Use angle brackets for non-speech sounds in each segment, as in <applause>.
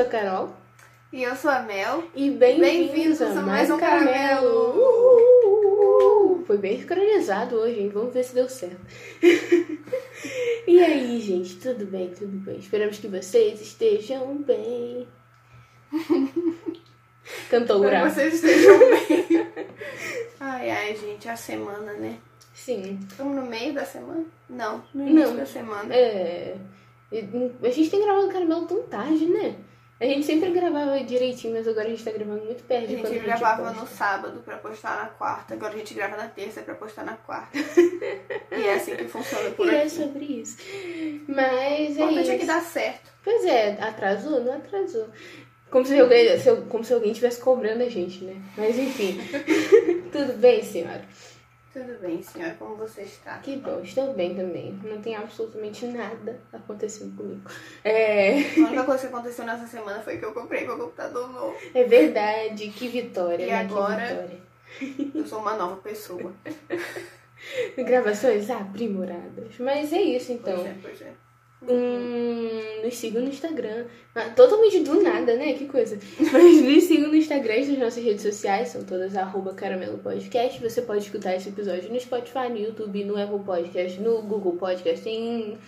sou a Carol. E eu sou a Mel. E bem-vindos Bem-vindos a mais um caramelo. Foi bem sincronizado hoje, hein? Vamos ver se deu certo. <laughs> e aí, gente, tudo bem? Tudo bem? Esperamos que vocês estejam bem. <laughs> Cantou Espero que vocês estejam bem. Ai, ai, gente, a semana, né? Sim. Estamos no meio da semana? Não, no início Não. da semana. É. A gente tem gravado caramelo tão tarde, né? A gente sempre gravava direitinho, mas agora a gente tá gravando muito perto A quando a gente gente gravava no posta. sábado pra postar na quarta, agora a gente grava na terça pra postar na quarta. <laughs> e é assim que funciona por E é aqui. sobre isso. Mas é isso. é que dá certo. Pois é, atrasou? Não atrasou. Como se, alguém, como se alguém estivesse cobrando a gente, né? Mas enfim. <laughs> Tudo bem, senhora? Tudo bem, senhora, como você está? Que bom, estou bem também. Não tem absolutamente nada acontecendo comigo. É, A única coisa que aconteceu nessa semana foi que eu comprei meu computador novo. é verdade, que vitória, E né? agora? Vitória. Eu sou uma nova pessoa. <laughs> Gravações aprimoradas. Mas é isso então. Pois é, pois é. Hum, nos sigam no Instagram. Ah, totalmente do nada, né? Que coisa. Mas nos sigam no Instagram e nas nossas redes sociais, são todas arroba caramelo podcast. Você pode escutar esse episódio no Spotify, no YouTube, no Apple Podcast, no Google Podcast, tem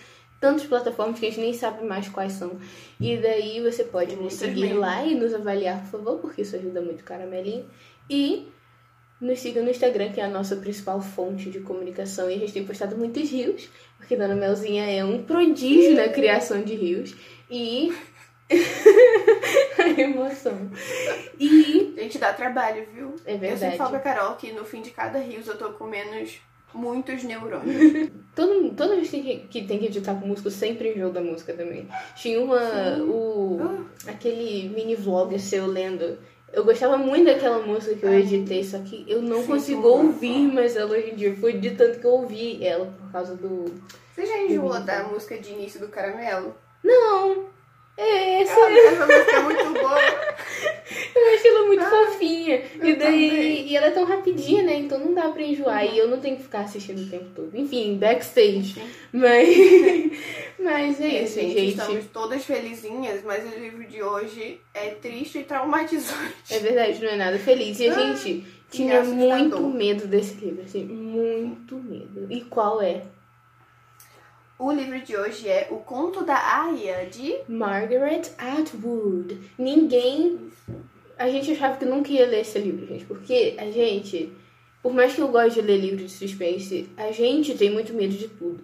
tantas plataformas que a gente nem sabe mais quais são. E daí você pode nos seguir lá e nos avaliar, por favor, porque isso ajuda muito o caramelinho. E nos siga no Instagram, que é a nossa principal fonte de comunicação. E a gente tem postado muitos rios, porque Dona Melzinha é um prodígio na criação de rios. E. <laughs> a emoção. E. Gente, dá trabalho, viu? É Eu sempre verdade. falo pra Carol que no fim de cada rios eu tô com menos muitos neurônios. <laughs> Todo, toda vez que, que tem que editar com música, eu sempre enjoo da música também. Tinha uma. O, aquele mini vlog seu lendo. Eu gostava muito daquela música que eu editei, só que eu não Sim, consigo ouvir mais ela hoje em dia. Foi de tanto que eu ouvi ela por causa do. Você já enjoou da música de início do Caramelo? Não! É essa. Ela- Essa música é muito boa. <laughs> Eu acho ela muito Ai, fofinha. E daí. E ela é tão rapidinha, né? Então não dá pra enjoar. E eu não tenho que ficar assistindo o tempo todo. Enfim, backstage. Mas. <laughs> Mas é isso, gente, gente. estamos todas felizinhas, mas o livro de hoje é triste e traumatizante. É verdade, não é nada feliz. E a Ah, gente tinha muito medo desse livro, assim, muito medo. E qual é? O livro de hoje é O Conto da Aya, de... Margaret Atwood. Ninguém. A gente achava que nunca ia ler esse livro, gente, porque a gente, por mais que eu goste de ler livros de suspense, a gente tem muito medo de tudo.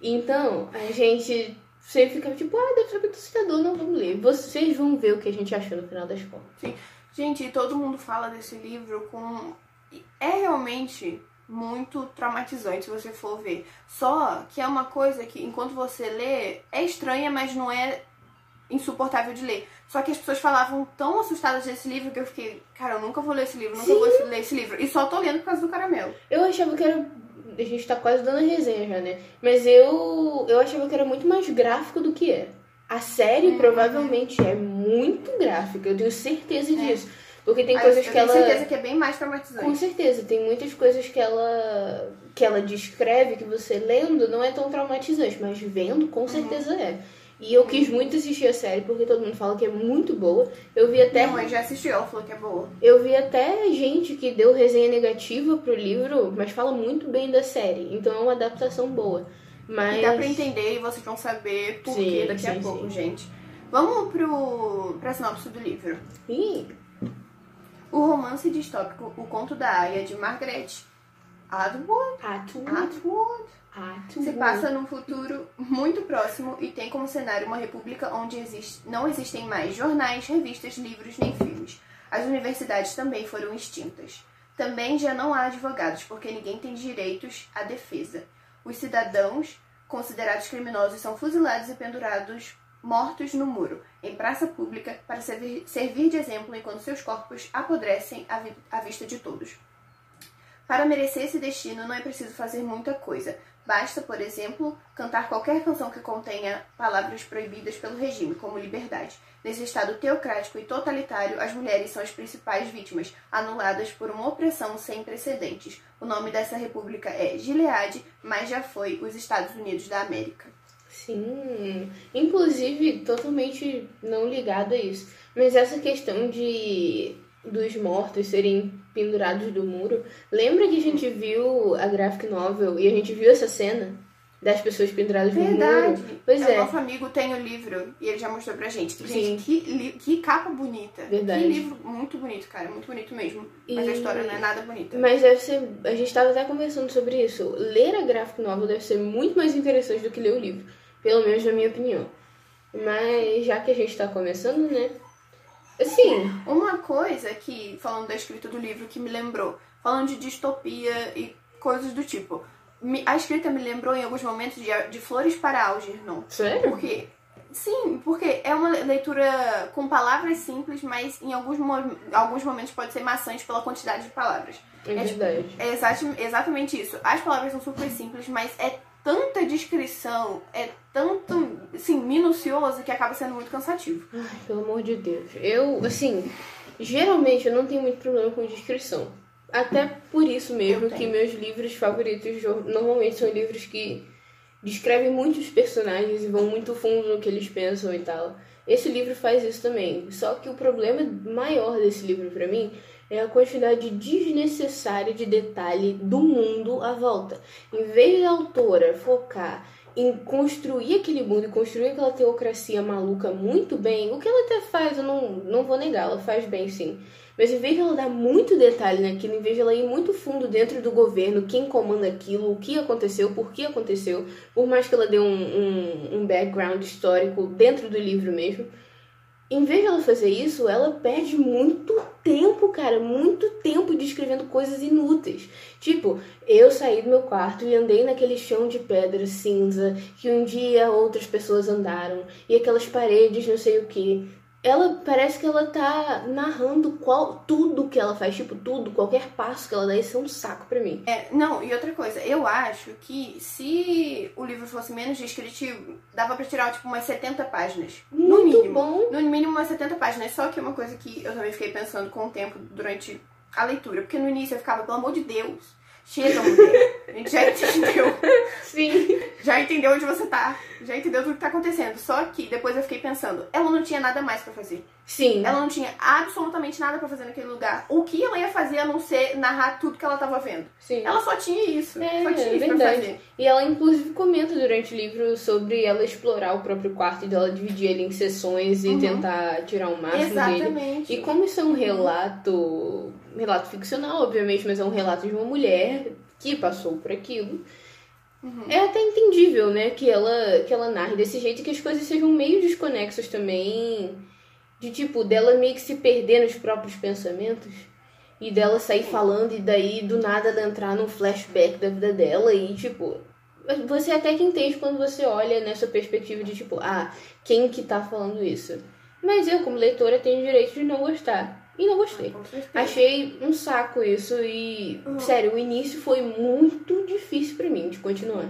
Então, a gente sempre ficava tipo, ah, deve ser muito assustador, não vamos ler. Vocês vão ver o que a gente achou no final das contas. Gente, todo mundo fala desse livro com... É realmente muito traumatizante se você for ver. Só que é uma coisa que, enquanto você lê, é estranha, mas não é insuportável de ler. Só que as pessoas falavam tão assustadas desse livro que eu fiquei, cara, eu nunca vou ler esse livro, nunca Sim. vou ler esse livro. E só tô lendo por causa do caramelo. Eu achava que era. A gente tá quase dando a resenha já, né? Mas eu, eu achava que era muito mais gráfico do que é. A série Uhum. provavelmente é muito gráfica, eu tenho certeza É. disso. Porque tem Aí coisas eu que tenho ela. certeza que é bem mais traumatizante. Com certeza, tem muitas coisas que ela que ela descreve que você lendo não é tão traumatizante, mas vendo Uhum. com certeza é. E eu quis muito assistir a série porque todo mundo fala que é muito boa. Eu vi até Minha mãe já assistiu, ela falou que é boa. eu vi até gente que deu resenha negativa pro livro, mas fala muito bem da série. Então é uma adaptação boa. Mas E dá pra entender e vocês vão saber por quê daqui sim, a pouco, sim. gente. Vamos pro, pra sinopse do livro. Ih, O romance distópico O Conto da Aya, de Margaret Atwood. Atwood Atwood. Se passa num futuro muito próximo e tem como cenário uma república onde existe, não existem mais jornais, revistas, livros nem filmes. As universidades também foram extintas. Também já não há advogados, porque ninguém tem direitos à defesa. Os cidadãos considerados criminosos são fuzilados e pendurados mortos no muro, em praça pública, para servir, de exemplo enquanto seus corpos apodrecem à vista de todos. Para merecer esse destino, não é preciso fazer muita coisa. Basta, por exemplo, cantar qualquer canção que contenha palavras proibidas pelo regime, como liberdade. Nesse estado teocrático e totalitário, as mulheres são as principais vítimas, anuladas por uma opressão sem precedentes. O nome dessa república é Gilead, mas já foi os Estados Unidos da América. Sim, inclusive totalmente não ligado a isso. Mas essa questão de dos mortos serem pendurados do muro, lembra que a gente viu a graphic novel e a gente viu essa cena das pessoas penduradas Verdade. no muro? Pois é. é. Nosso amigo tem o livro e ele já mostrou pra gente. Sim. Gente, que, que capa bonita. Verdade. Que livro muito bonito, cara. Muito bonito mesmo. Mas E- a história não é nada bonita. Mas deve ser. A gente estava até conversando sobre isso. Ler a graphic novel deve ser muito mais interessante do que ler o livro. Pelo menos na minha opinião. Mas já que a gente tá começando, né? Assim, Uma coisa que, falando da escrita do livro, que me lembrou, falando de distopia e coisas do tipo, a escrita me lembrou em alguns momentos de, de Flores para Algernon. sério? Por quê? Sim, porque é uma leitura com palavras simples, mas em alguns, mo- alguns momentos pode ser maçante pela quantidade de palavras. É É, verdade. É exatamente isso. As palavras são super simples, mas é tanta descrição, é tanto, assim, minucioso que acaba sendo muito cansativo. Ai, pelo amor de Deus. Eu, assim, geralmente eu não tenho muito problema com descrição. Até por isso mesmo que meus livros favoritos normalmente são livros que descrevem muitos personagens e vão muito fundo no que eles pensam e tal. Esse livro faz isso também. Só que o problema maior desse livro pra mim é a quantidade desnecessária de detalhe do mundo à volta. Em vez da autora focar em construir aquele mundo e construir aquela teocracia maluca muito bem, o que ela até faz, eu não, não vou negar, ela faz bem sim. Mas em vez de ela dar muito detalhe naquilo, em vez de ela ir muito fundo dentro do governo, quem comanda aquilo, o que aconteceu, por que aconteceu, por mais que ela dê um, um, um background histórico dentro do livro mesmo, em vez de ela fazer isso, ela perde muito tempo, cara, muito tempo descrevendo coisas inúteis. Tipo, eu saí do meu quarto e andei naquele chão de pedra cinza que um dia outras pessoas andaram e aquelas paredes, não sei o que. Ela parece que ela tá narrando qual tudo que ela faz, tipo, tudo, qualquer passo que ela dá, isso é um saco pra mim. É, não, e outra coisa, eu acho que se o livro fosse menos descritivo, dava pra tirar, tipo, umas 70 páginas. no Muito mínimo. bom. No mínimo umas 70 páginas. Só que é uma coisa que eu também fiquei pensando com o tempo durante a leitura. Porque no início eu ficava, pelo amor de Deus, chega, mulher. <laughs> Gente já entendeu. <laughs> Sim. Já entendeu onde você tá. Já entendeu tudo que tá acontecendo. Só que depois eu fiquei pensando, ela não tinha nada mais pra fazer. Sim. Ela não tinha absolutamente nada pra fazer naquele lugar. O que ela ia fazer a não ser narrar tudo que ela tava vendo? Sim. Ela só tinha isso. É, só tinha é isso pra verdade. fazer. E ela, inclusive, comenta durante o livro sobre ela explorar o próprio quarto e dela dividir ele em sessões e Uhum. tentar tirar o máximo dele. Exatamente. E como isso é um relato, relato ficcional, obviamente, mas é um relato de uma mulher que passou por aquilo, Uhum. é até entendível, né, que ela, que ela narre desse jeito e que as coisas sejam meio desconexas também, de tipo, dela meio que se perder nos próprios pensamentos. E dela sair falando e daí do nada ela entrar num flashback da vida dela e tipo. Você até que entende quando você olha nessa perspectiva de tipo, ah, quem que tá falando isso? Mas eu, como leitora, tenho o direito de não gostar. E não gostei. Certeza. Achei um saco isso e, Uhum. sério, o início foi muito difícil pra mim de continuar.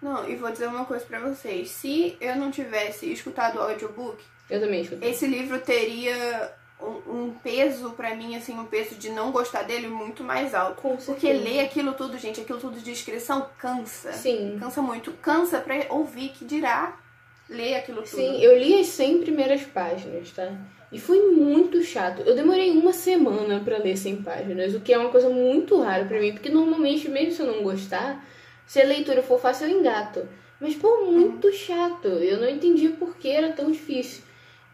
Não, e vou dizer uma coisa pra vocês. Se eu não tivesse escutado o audiobook, Eu também escutei. esse livro teria um, um peso pra mim, assim, um peso de não gostar dele muito mais alto. Com Porque certeza. ler aquilo tudo, gente, aquilo tudo de descrição cansa. Sim. Cansa muito. Cansa pra ouvir que dirá ler aquilo tudo. Sim, eu li as 100 primeiras páginas, tá? E foi muito chato. Eu demorei uma semana pra ler 100 páginas, o que é uma coisa muito rara pra mim, porque normalmente, mesmo se eu não gostar, se a leitura for fácil, eu engato. Mas, pô, muito chato. Eu não entendi por que era tão difícil.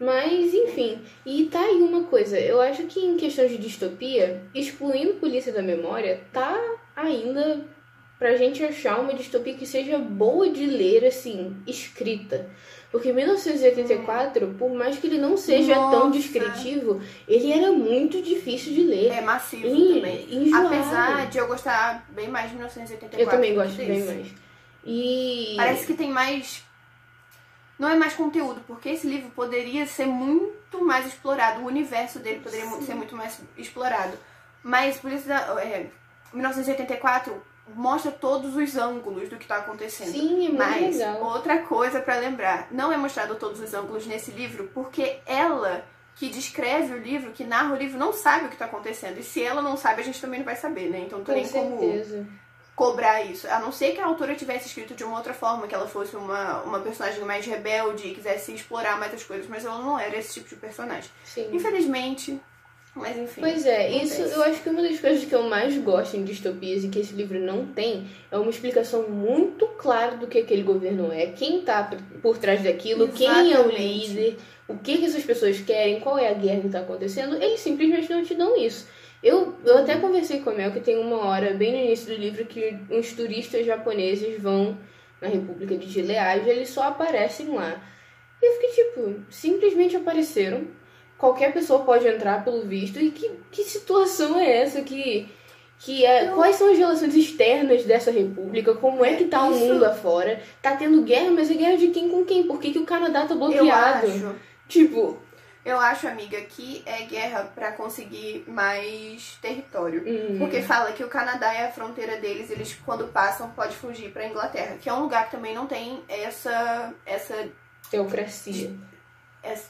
Mas, enfim. E tá aí uma coisa. Eu acho que em questão de distopia, excluindo Polícia da Memória, tá ainda pra gente achar uma distopia que seja boa de ler, assim, escrita. Porque 1984, por mais que ele não seja tão Nossa. descritivo, ele era muito difícil de ler. É massivo E- também. enjoado. Apesar de eu gostar bem mais de 1984. Eu também gosto bem desse. mais. E. Parece que tem mais. Não é mais conteúdo, porque esse livro poderia ser muito mais explorado. O universo dele poderia mu- ser muito mais explorado. Mas por isso, da- é, 1984 mostra todos os ângulos do que está acontecendo. Sim, é muito Mas legal. outra coisa pra lembrar, não é mostrado todos os ângulos nesse livro, porque ela que descreve o livro, que narra o livro, não sabe o que tá acontecendo. E se ela não sabe, a gente também não vai saber, né? Então não tem como cobrar isso. A não ser que a autora tivesse escrito de uma outra forma, que ela fosse uma, uma personagem mais rebelde e quisesse explorar mais as coisas, mas ela não era esse tipo de personagem. Sim. Infelizmente, mas enfim. Pois é, acontece. isso eu acho que uma das coisas que eu mais gosto em distopias e que esse livro não tem é uma explicação muito clara do que aquele governo é, quem tá por- trás daquilo, quem é o Exatamente. líder, o que, que essas pessoas querem, qual é a guerra que tá acontecendo, eles simplesmente não te dão isso. Eu, eu até conversei com a Mel que tem uma hora, bem no início do livro, que uns turistas japoneses vão na República de Gilead e eles só aparecem lá. E eu fiquei tipo, simplesmente apareceram. Qualquer pessoa pode entrar pelo visto. E que, que situação é essa que. que é, quais são as relações externas dessa república? Como é que tá o Isso- mundo afora? Tá tendo guerra, mas é guerra de quem com quem? Por que, que o Canadá tá eu bloqueado? acho, Tipo. eu acho, amiga, que é guerra pra conseguir mais território. hum, Porque fala que o Canadá é a fronteira deles, eles quando passam pode fugir pra Inglaterra, que é um lugar que também não tem essa essa teocracia.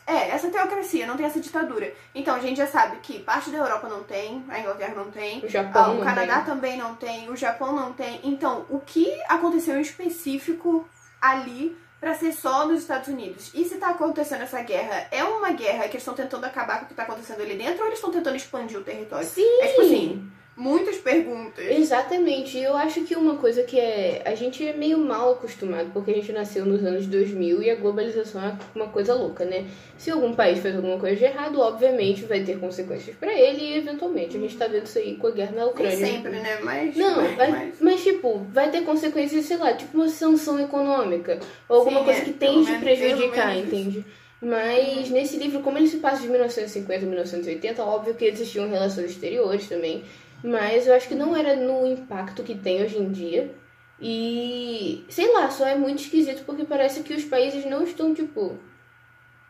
É, essa teocracia, não tem essa ditadura. Então a gente já sabe que parte da Europa não tem, a Inglaterra não tem, O Japão. ah, o Canadá tem. também não tem, o Japão não tem. Então, o que aconteceu em específico ali pra ser só nos Estados Unidos? E se tá acontecendo essa guerra, é uma guerra que eles estão tentando acabar com o que tá acontecendo ali dentro ou eles estão tentando expandir o território? Sim! É tipo assim, muitas perguntas. Exatamente. Eu acho que uma coisa que é. A gente é meio mal acostumado, porque a gente nasceu nos anos 2000 e a globalização é uma coisa louca, né? Se algum país faz alguma coisa de errado, obviamente vai ter consequências pra ele e eventualmente. A gente tá vendo isso aí com a guerra na Nem Ucrânia. sempre, né? Mas. Não, mas, mas, mas- mas, tipo, vai ter consequências, sei lá, tipo uma sanção econômica. Ou alguma Sim, coisa é, que pelo tem de menos- prejudicar, entende? Mas nesse livro, como ele se passa de 1950 a 1980, óbvio que existiam relações exteriores também. Mas eu acho que não era no impacto que tem hoje em dia. E sei lá, só é muito esquisito porque parece que os países não estão, tipo,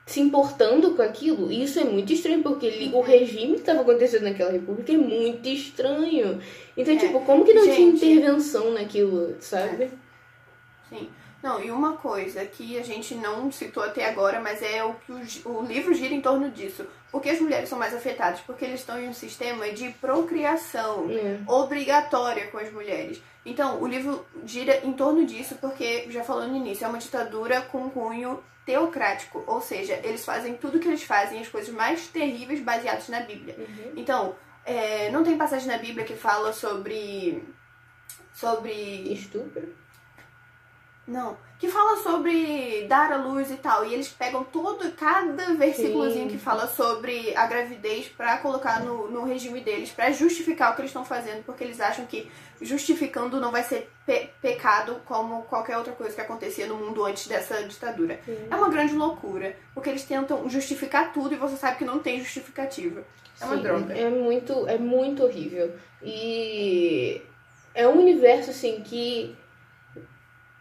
se importando com aquilo. E isso é muito estranho, porque o regime que estava acontecendo naquela república é muito estranho. Então, É. tipo, como que não tinha Gente. intervenção naquilo, sabe? Sim. Não, e uma coisa que a gente não citou até agora, mas é o que o, o livro gira em torno disso. Por que as mulheres são mais afetadas? Porque eles estão em um sistema de procriação É. obrigatória com as mulheres. Então, o livro gira em torno disso, porque, já falou no início, é uma ditadura com cunho teocrático. Ou seja, eles fazem tudo que eles fazem, as coisas mais terríveis baseadas na Bíblia. Uhum. Então, é, não tem passagem na Bíblia que fala sobre. Sobre Estupro. Não. Que fala sobre dar à luz e tal. E eles pegam todo, cada versículozinho que fala sobre a gravidez pra colocar no, no regime deles, pra justificar o que eles estão fazendo, porque eles acham que justificando não vai ser pe- pecado como qualquer outra coisa que acontecia no mundo antes dessa ditadura. Sim. É uma grande loucura, porque eles tentam justificar tudo e você sabe que não tem justificativa. É uma Sim, droga. É muito, é muito horrível. E é um universo assim que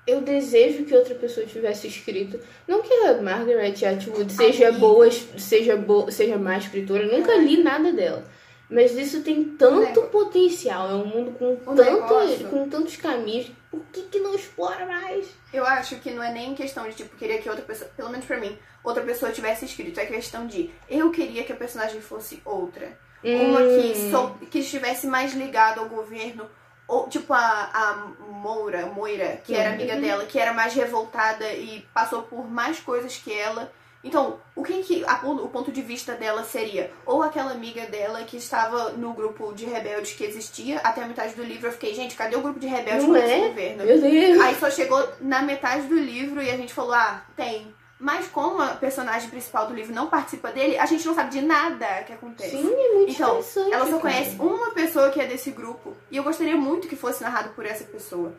eu desejo que outra pessoa tivesse escrito. Não que a Margaret Atwood seja Amiga. boa, seja boa, seja má escritora, eu nunca li nada dela. Mas isso tem tanto Nego- potencial, é um mundo com, O tanto, negócio- com tantos caminhos. Por que, que não explora mais? Eu acho que não é nem questão de, tipo, querer que outra pessoa, pelo menos pra mim, outra pessoa tivesse escrito. É questão de, eu queria que a personagem fosse outra. Uma que, Hum, sou, que estivesse mais ligada ao governo. Ou, tipo, a, a Moira, Moira, que era amiga Uhum. dela, que era mais revoltada e passou por mais coisas que ela. Então, o que que a- o ponto de vista dela seria? Ou aquela amiga dela que estava no grupo de rebeldes que existia, até a metade do livro eu fiquei, gente, cadê o grupo de rebeldes Não com esse é? governo? Meu Deus. Aí só chegou na metade do livro e a gente falou, ah, tem. Mas como a personagem principal do livro não participa dele, a gente não sabe de nada que acontece. Sim, é muito Então, interessante. Ela só cara. conhece uma pessoa que é desse grupo. E eu gostaria muito que fosse narrado por essa pessoa.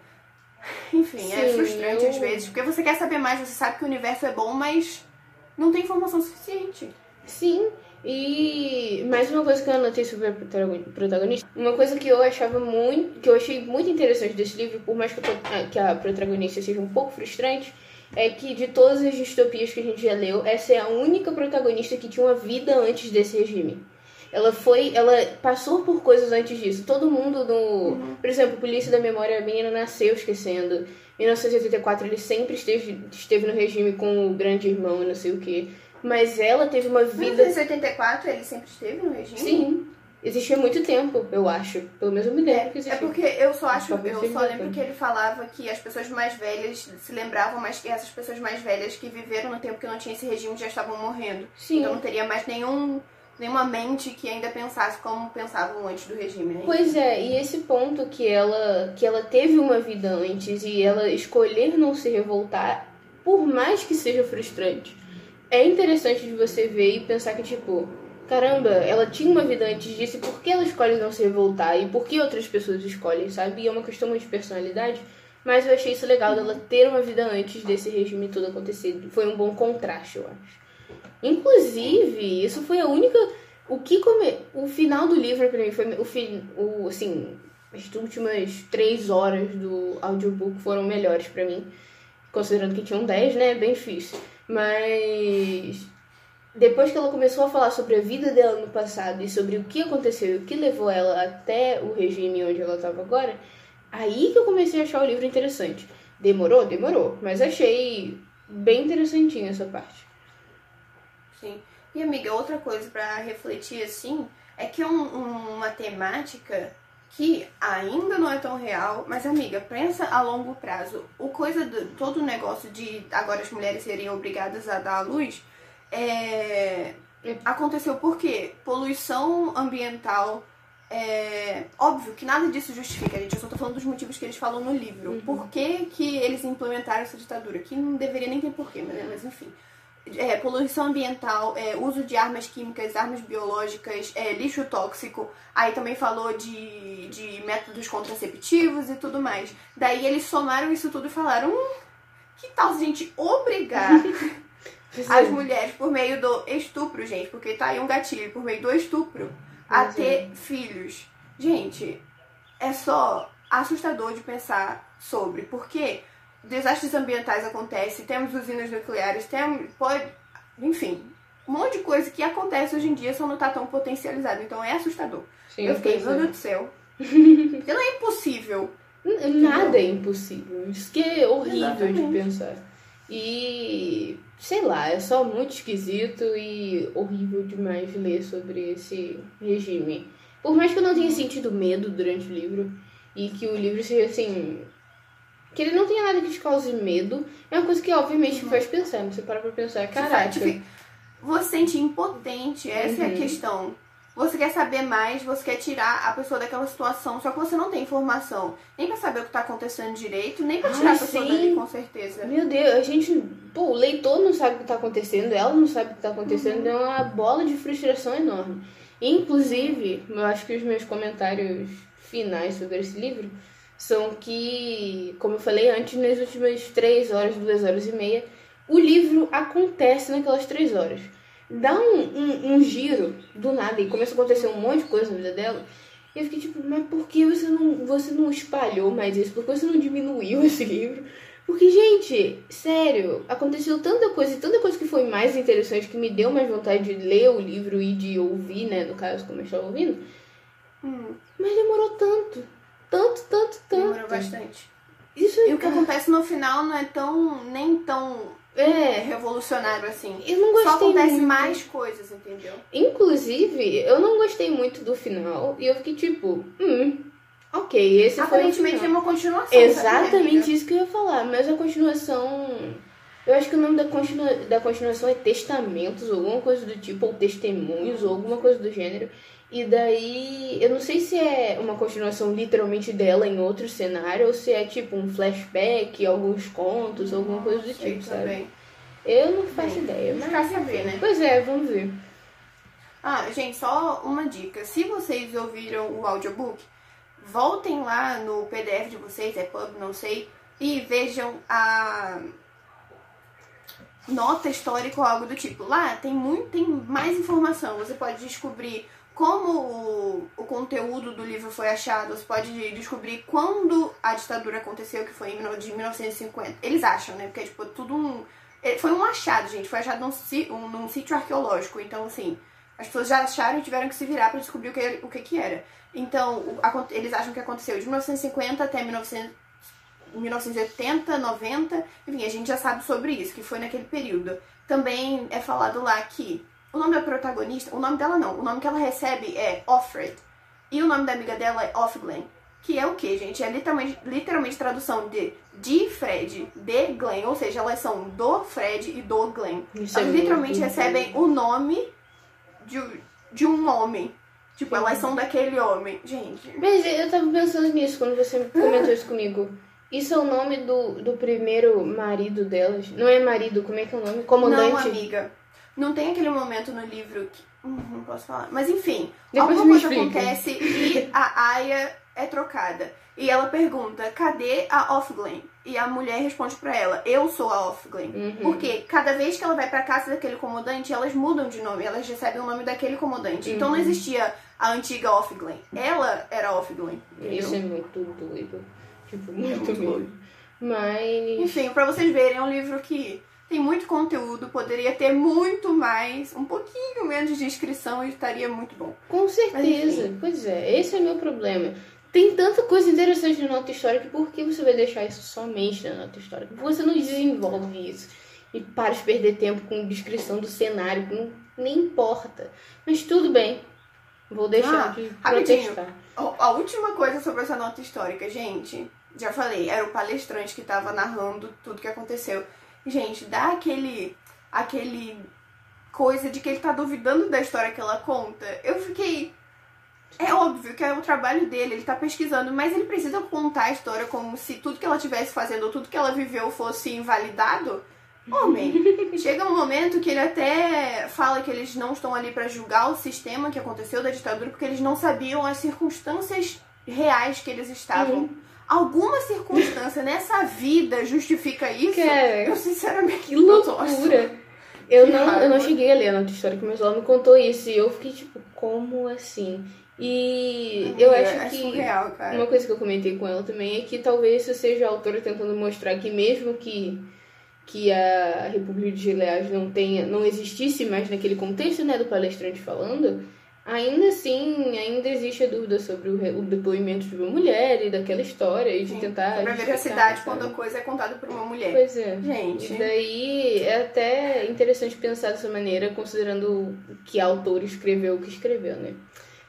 <laughs> Enfim, é Sim, frustrante eu- às vezes. Porque você quer saber mais, você sabe que o universo é bom, mas não tem informação suficiente. Sim, e mais uma coisa que eu anotei sobre a protagon- protagonista, uma coisa que eu achava muito, que eu achei muito interessante desse livro, por mais que a protagonista seja um pouco frustrante, é que de todas as distopias que a gente já leu, essa é a única protagonista que tinha uma vida antes desse regime. Ela foi, ela passou por coisas antes disso. Todo mundo no, por exemplo, Polícia da Memória, a menina nasceu esquecendo. Em 1984 ele sempre esteve, esteve no regime com o grande irmão, e não sei o quê. Mas ela teve uma Em vida 1984 ele sempre esteve no regime? Sim. Existia muito tempo, eu acho. Pelo menos eu me lembro que É existia. porque eu só acho, eu só lembro que ele falava que as pessoas mais velhas se lembravam, mas que essas pessoas mais velhas que viveram no tempo que não tinha esse regime já estavam morrendo. Sim. Então não teria mais nenhum, nenhuma mente que ainda pensasse como pensavam antes do regime, né? Pois é, e esse ponto que ela que ela teve uma vida antes e ela escolher não se revoltar, por mais que seja frustrante, é interessante de você ver e pensar que tipo, caramba, ela tinha uma vida antes disso, e por que ela escolhe não se revoltar e por que outras pessoas escolhem, sabe? E é uma questão muito de personalidade. Mas eu achei isso legal dela ter uma vida antes desse regime todo acontecer. Foi um bom contraste, eu acho. Inclusive, isso foi a única. O que come... O final do livro pra mim foi. O fim. O, assim. As últimas três horas do audiobook foram melhores pra mim. Considerando que tinham 10, né? É bem difícil. Mas. Depois que ela começou a falar sobre a vida dela no passado e sobre o que aconteceu e o que levou ela até o regime onde ela estava agora, aí que eu comecei a achar o livro interessante. Demorou? Demorou. Mas achei bem interessantinho essa parte. Sim. E amiga, outra coisa pra refletir assim é que é um- um- uma temática que ainda não é tão real, mas amiga, pensa a longo prazo. O coisa do todo o negócio de agora as mulheres serem obrigadas a dar à luz é, aconteceu por quê? Poluição ambiental. É, óbvio que nada disso justifica, gente. Eu só tô falando dos motivos que eles falam no livro. Por que, que eles implementaram essa ditadura? Que não deveria nem ter porquê, mas, mas enfim é, poluição ambiental, é, uso de armas químicas, armas biológicas, é, lixo tóxico. Aí também falou de, de métodos contraceptivos e tudo mais. Daí eles somaram isso tudo e falaram: hum, que tal se a gente obrigar <laughs> as mulheres por meio do estupro, gente? Porque tá aí um gatilho, por meio do estupro, a ter filhos. Gente, é só assustador de pensar sobre, porque desastres ambientais acontecem, temos usinas nucleares, temos. Pode. Enfim, um monte de coisa que acontece hoje em dia só não tá tão potencializado. Então é assustador. Sim, eu fiquei, meu é. Deus do céu. <laughs> Porque não é impossível. Nada é impossível. Isso que é horrível Exatamente. de pensar. E sei lá, é só muito esquisito e horrível demais ler sobre esse regime. Por mais que eu não tenha sentido medo durante o livro e que o livro seja assim. Que ele não tenha nada que te cause medo, é uma coisa que obviamente te faz pensar. Você para pra pensar, caraca. Faz- Você se sente impotente, essa é a Uhum. questão. Você quer saber mais, você quer tirar a pessoa daquela situação, só que você não tem informação. Nem pra saber o que tá acontecendo direito, nem pra tirar Ai, a pessoa sim. dali, com certeza. Meu Deus, a gente. Pô, o leitor não sabe o que tá acontecendo, ela não sabe o que tá acontecendo, é uma bola de frustração enorme. Inclusive, eu acho que os meus comentários finais sobre esse livro são que, como eu falei antes, nas últimas três horas, duas horas e meia, o livro acontece naquelas três horas. Dá um, um, um giro do nada e começa a acontecer um monte de coisa na vida dela. E eu fiquei tipo, mas por que você não, você não espalhou mais isso? Por que você não diminuiu <laughs> esse livro? Porque, gente, sério, aconteceu tanta coisa e tanta coisa que foi mais interessante, que me deu mais vontade de ler o livro e de ouvir, né? No caso, como eu estava ouvindo. Hum, Mas demorou tanto. Tanto, tanto, tanto. demorou bastante. Isso E o que acontece no final não é tão. nem tão É, revolucionário assim. eu não gostei Só acontece muito. mais coisas, entendeu? Inclusive, eu não gostei muito do final e eu fiquei tipo, hum, ok, esse foi o Aparentemente é uma continuação. Exatamente isso que eu ia falar, mas a continuação. Eu acho que o nome da, continua, da continuação é Testamentos, ou alguma coisa do tipo, ou Testemunhos, ou alguma coisa do gênero. E daí, eu não sei se é uma continuação literalmente dela em outro cenário, ou se é tipo um flashback, alguns contos, alguma coisa do Sei tipo, sabe? também. Eu não faço Bem, ideia, mas. Ficar saber, né? Pois é, vamos ver. Ah, gente, só uma dica. Se vocês ouviram o audiobook, voltem lá no PDF de vocês, é pub, não sei, e vejam a nota histórica ou algo do tipo. Lá tem muito, tem mais informação. Você pode descobrir como o, conteúdo do livro foi achado, você pode descobrir quando a ditadura aconteceu, que foi de 1950. Eles acham, né? Porque é tipo tudo um. é, Foi um achado, gente. Foi achado num, um- num sítio arqueológico. Então, assim, as pessoas já acharam e tiveram que se virar para descobrir o que, o que, que era. Então, o- acon- eles acham que aconteceu de 1950 até 1900, 1980, 90. Enfim, a gente já sabe sobre isso, que foi naquele período. Também é falado lá que O nome da protagonista, o nome dela não, o nome que ela recebe é Offred. E o nome da amiga dela é Offglen. Que é o que, gente? É literalmente, literalmente tradução de de Fred, de Glenn. Ou seja, elas são do Fred e do Glenn. Isso é elas literalmente recebem o nome de, de um homem. Tipo, elas são daquele homem. Gente. Mas eu tava pensando nisso quando você comentou isso comigo. Isso é o nome do, do primeiro marido delas? Não é marido, como é que é o nome? Não, Comandante? amiga. Não tem aquele momento no livro que. Hum, Não posso falar. Mas enfim, Depois alguma coisa explica. acontece e a Aya é trocada. E ela pergunta: cadê a Offglen? E a mulher responde pra ela: eu sou a Offglen. Uhum. Porque cada vez que ela vai pra casa daquele comandante, elas mudam de nome. Elas recebem o nome daquele comandante. Então Uhum. não existia a antiga Offglen. Ela era Offglen. Isso é muito doido. Tipo, muito, muito mesmo. doido. Mas. Enfim, pra vocês verem, é um livro que tem muito conteúdo, poderia ter muito mais, um pouquinho menos de inscrição e estaria muito bom. Com certeza. enfim. Pois é, esse é o meu problema. Tem tanta coisa interessante na nota histórica, por que você vai deixar isso somente na nota histórica? Você não desenvolve isso? E para de perder tempo com descrição do cenário, que não, nem importa. Mas tudo bem. Vou deixar Ah, de rapidinho. protestar. A última coisa sobre essa nota histórica, gente, já falei, era o palestrante que tava narrando tudo que aconteceu. Gente, dá aquele aquele coisa de que ele tá duvidando da história que ela conta. Eu fiquei é óbvio que é o trabalho dele, ele tá pesquisando, mas ele precisa contar a história como se tudo que ela estivesse fazendo ou tudo que ela viveu fosse invalidado. Homem, <laughs> chega um momento que ele até fala que eles não estão ali pra julgar o sistema que aconteceu da ditadura porque eles não sabiam as circunstâncias reais que eles estavam. Alguma circunstância nessa vida justifica isso? Cara, eu sinceramente Que loucura! Eu Que não, eu não cheguei a ler a nota histórica, mas ela me contou isso e eu fiquei tipo, como assim? E eu acho é que surreal, cara. uma coisa que eu comentei com ela também é que talvez isso seja a autora tentando mostrar que mesmo que que a República de Gilead não tenha, não existisse mais naquele contexto, né, do palestrante falando, ainda assim, ainda existe a dúvida sobre o, o depoimento de uma mulher e daquela história e de Sim, tentar Sobre a veracidade quando a coisa é contada por uma mulher. Pois é. Gente. E daí é até interessante pensar dessa maneira, considerando que a autora escreveu o que escreveu, né?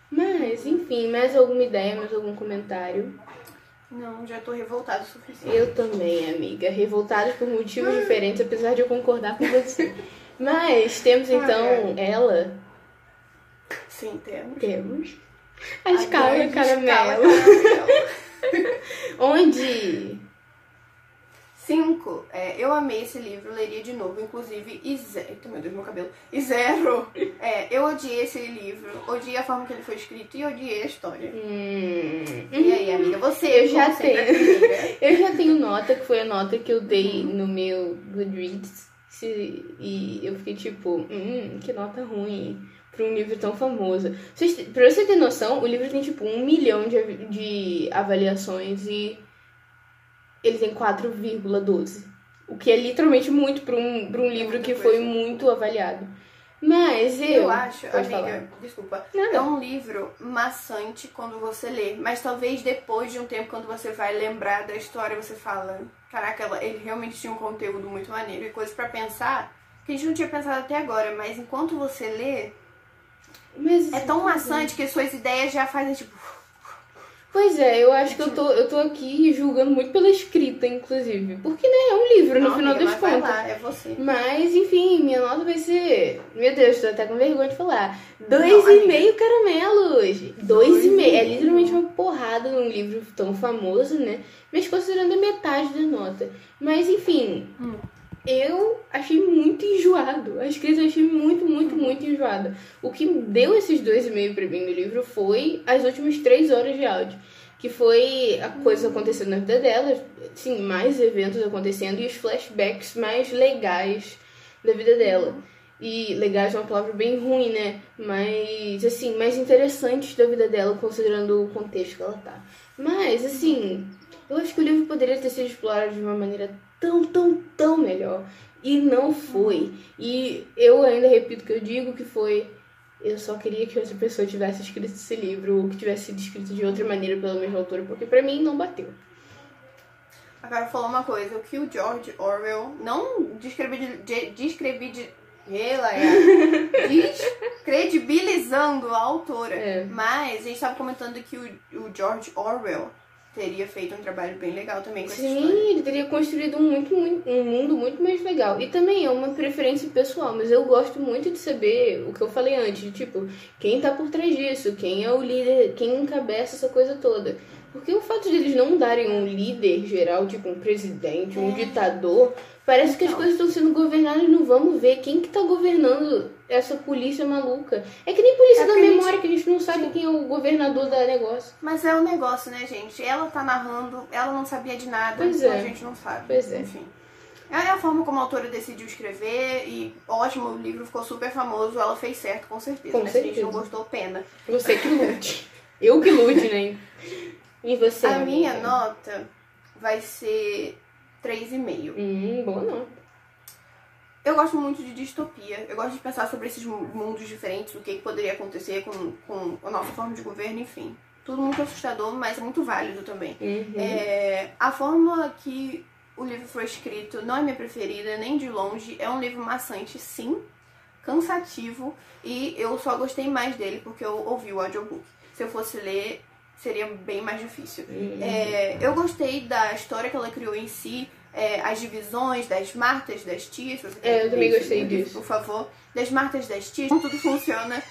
Mas, enfim, mais alguma ideia, mais algum comentário? Não, já tô revoltada o suficiente. Eu também, amiga. Revoltados por motivos diferentes, apesar de eu concordar com você. <laughs> Mas temos então ela. Sim, temos. Temos. A escala grande caramelo. escala caramelo. <laughs> Onde. Cinco. É, eu amei esse livro, leria de novo, inclusive. E zero. Eita, meu Deus, meu cabelo. E zero. É, eu odiei esse livro, odiei a forma que ele foi escrito e odiei a história. Hum, E aí, amiga, você Eu já tenho. <laughs> Eu já tenho nota, que foi a nota que eu dei no meu Goodreads. E eu fiquei tipo, hum, que nota ruim pra um livro tão famoso. Vocês, pra você ter noção, o livro tem tipo um milhão de, de avaliações e ele tem 4,12. O que é literalmente muito pra um, pra um livro muita que foi muito avaliado. Mas eu. Eu acho, amiga, falar. desculpa. Não. É um livro maçante quando você lê, mas talvez depois de um tempo, quando você vai lembrar da história, você fala: Caraca, ele realmente tinha um conteúdo muito maneiro e coisas pra pensar que a gente não tinha pensado até agora, mas enquanto você lê, Mas, é tão maçante que suas ideias já fazem tipo. Pois é, eu acho que eu tô, eu tô aqui julgando muito pela escrita, inclusive. Porque, né, é um livro, no "Não, final amiga, das mas vai contas. lá, é você. Mas, enfim, minha nota vai ser. Meu Deus, tô até com vergonha de falar. Dois Não, e amiga. meio caramelos. Dois, Dois e meio. É meio. literalmente uma porrada num livro tão famoso, né? Mas considerando a metade da nota. Mas, enfim, Hum. Eu achei muito enjoado. A escrita eu achei muito, muito, muito enjoada. O que deu esses dois e meio pra mim no livro foi as últimas três horas de áudio. Que foi a coisa acontecendo na vida dela, sim, mais eventos acontecendo e os flashbacks mais legais da vida dela. E legais é uma palavra bem ruim, né? Mas, assim, mais interessantes da vida dela, considerando o contexto que ela tá. Mas, assim, eu acho que o livro poderia ter sido explorado de uma maneira tão, tão, tão melhor. E não foi. E eu ainda repito que eu digo, que foi... Eu só queria que outra pessoa tivesse escrito esse livro, ou que tivesse sido escrito de outra maneira pela mesma autora, porque pra mim não bateu. A Carol falou uma coisa, o que o George Orwell não descrevi de, de- descrevi de Ela é <laughs> descredibilizando a autora. É. Mas a gente estava comentando que o, o George Orwell teria feito um trabalho bem legal também com essa história. Sim, ele teria construído um, muito, muito, um mundo muito mais legal. E também é uma preferência pessoal, mas eu gosto muito de saber o que eu falei antes, tipo, quem tá por trás disso, quem é o líder, quem encabeça essa coisa toda. Porque o fato de eles não darem um líder geral, tipo um presidente, um ditador, parece que as Então. coisas estão sendo governadas, não vamos ver quem que tá governando essa polícia maluca. É que nem polícia É da porque a gente- memória, que a gente não sabe quem é o governador da negócio. Mas é um negócio, né, gente? Ela tá narrando, ela não sabia de nada, Pois então é. a gente não sabe. Pois é. Enfim. É a forma como a autora decidiu escrever e ótimo, o livro ficou super famoso, ela fez certo, com certeza. Com Mas se a gente certeza. não gostou, pena. Você que lute. eu que lute, né? E você? a amiga? minha nota vai ser 3,5. Hum, boa nota. Eu gosto muito de distopia. Eu gosto de pensar sobre esses mu- mundos diferentes, o que, que poderia acontecer com, com a nossa forma de governo, enfim. Tudo muito assustador, mas é muito válido também. Uhum. É, a forma que o livro foi escrito não é minha preferida, nem de longe. É um livro maçante, sim, cansativo, e eu só gostei mais dele porque eu ouvi o audiobook. Se eu fosse ler, seria bem mais difícil. Uhum. É, eu gostei da história que ela criou em si, é, as divisões das martas das tias. você É, eu também gostei livro, disso. Por favor. Das martas das tias, como tudo funciona,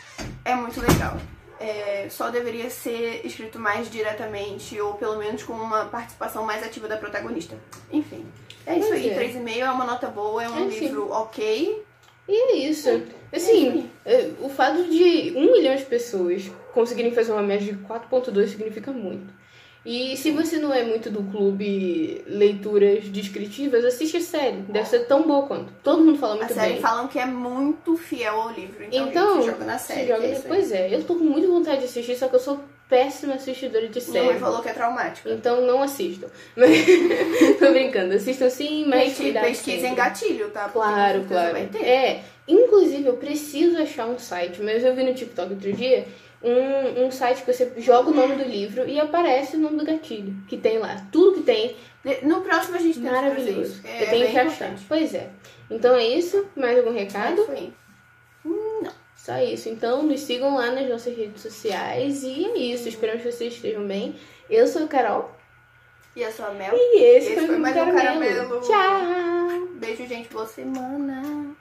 é muito legal. É, só deveria ser escrito mais diretamente, ou pelo menos com uma participação mais ativa da protagonista. Enfim, é isso aí. é. 3,5 é uma nota boa, é um É, sim. livro ok. E é isso. Assim, é, o fato de um milhão de pessoas conseguirem fazer uma média de 4.2 significa muito. E se você não é muito do clube leituras descritivas, assiste a série. Deve ser tão boa quanto. Todo mundo fala A muito série bem. falam que é muito fiel ao livro. Então, Então, gente, joga na se série. joga- é pois é, eu tô com muita vontade de assistir, só que eu sou péssima assistidora de Minha mãe série. falou que é traumático. Então não assistam. Mas, <laughs> tô brincando, assistam sim, mas cuidado pesquisa sempre. em gatilho, tá? Porque Claro, claro. Vai ter. É, inclusive eu preciso achar um site, mas eu vi no TikTok outro dia um, um site que você joga o nome do livro e aparece o nome do gatilho que tem lá. Tudo que tem, No próximo a gente trazer maravilhoso. É, eu tenho que achar. importante. Pois é. Então é isso. Mais algum É recado? isso aí. Só isso. Então nos sigam lá nas nossas redes sociais e é isso. Esperamos que vocês estejam bem. Eu sou a Carol E a sua Mel? e esse, Esse foi, foi o mais um Caramelo. Caramelo. Tchau! Beijo, gente. Boa semana.